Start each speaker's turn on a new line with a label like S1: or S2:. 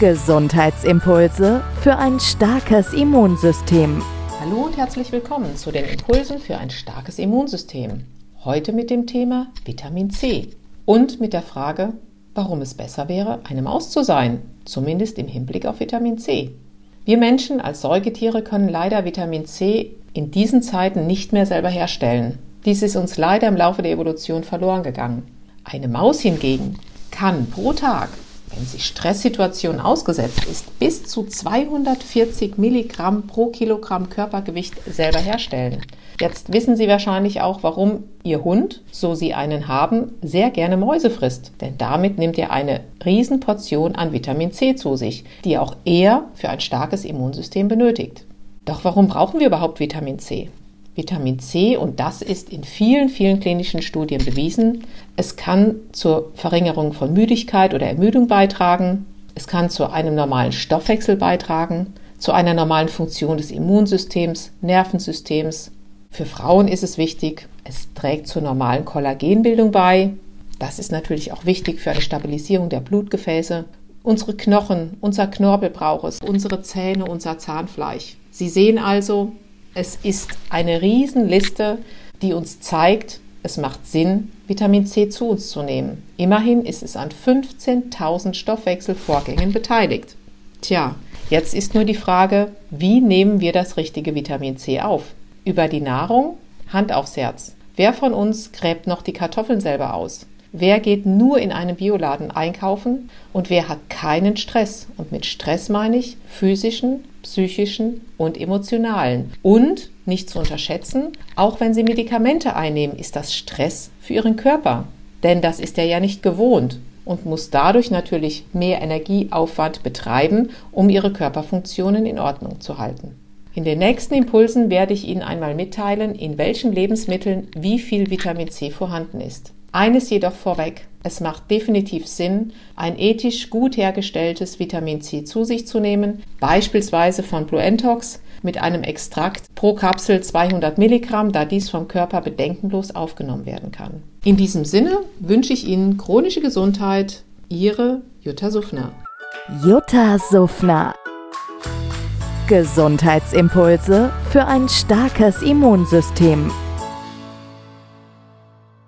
S1: Gesundheitsimpulse für ein starkes Immunsystem.
S2: Hallo und herzlich willkommen zu den Impulsen für ein starkes Immunsystem. Heute mit dem Thema Vitamin C und mit der Frage, warum es besser wäre, eine Maus zu sein, zumindest im Hinblick auf Vitamin C. Wir Menschen als Säugetiere können leider Vitamin C in diesen Zeiten nicht mehr selber herstellen. Dies ist uns leider im Laufe der Evolution verloren gegangen. Eine Maus hingegen kann pro Tag, wenn sie Stresssituationen ausgesetzt ist, bis zu 240 Milligramm pro Kilogramm Körpergewicht selber herstellen. Jetzt wissen Sie wahrscheinlich auch, warum Ihr Hund, so Sie einen haben, sehr gerne Mäuse frisst. Denn damit nimmt er eine Riesenportion an Vitamin C zu sich, die auch er für ein starkes Immunsystem benötigt. Doch warum brauchen wir überhaupt Vitamin C? Vitamin C, und das ist in vielen, vielen klinischen Studien bewiesen, es kann zur Verringerung von Müdigkeit oder Ermüdung beitragen, es kann zu einem normalen Stoffwechsel beitragen, zu einer normalen Funktion des Immunsystems, Nervensystems, für Frauen ist es wichtig, es trägt zur normalen Kollagenbildung bei. Das ist natürlich auch wichtig für eine Stabilisierung der Blutgefäße. Unsere Knochen, unser Knorpel braucht es, unsere Zähne, unser Zahnfleisch. Sie sehen also, es ist eine Riesenliste, die uns zeigt, es macht Sinn, Vitamin C zu uns zu nehmen. Immerhin ist es an 15.000 Stoffwechselvorgängen beteiligt. Tja, jetzt ist nur die Frage, wie nehmen wir das richtige Vitamin C auf? Über die Nahrung? Hand aufs Herz. Wer von uns gräbt noch die Kartoffeln selber aus? Wer geht nur in einem Bioladen einkaufen und wer hat keinen Stress? Und mit Stress meine ich physischen, psychischen und emotionalen. Und nicht zu unterschätzen, auch wenn Sie Medikamente einnehmen, ist das Stress für Ihren Körper. Denn das ist er ja nicht gewohnt und muss dadurch natürlich mehr Energieaufwand betreiben, um Ihre Körperfunktionen in Ordnung zu halten. In den nächsten Impulsen werde ich Ihnen einmal mitteilen, in welchen Lebensmitteln wie viel Vitamin C vorhanden ist. Eines jedoch vorweg, es macht definitiv Sinn, ein ethisch gut hergestelltes Vitamin C zu sich zu nehmen, beispielsweise von Blue Entox mit einem Extrakt pro Kapsel 200 Milligramm, da dies vom Körper bedenkenlos aufgenommen werden kann. In diesem Sinne wünsche ich Ihnen chronische Gesundheit. Ihre Jutta Suffner.
S1: Jutta Suffner Gesundheitsimpulse für ein starkes Immunsystem.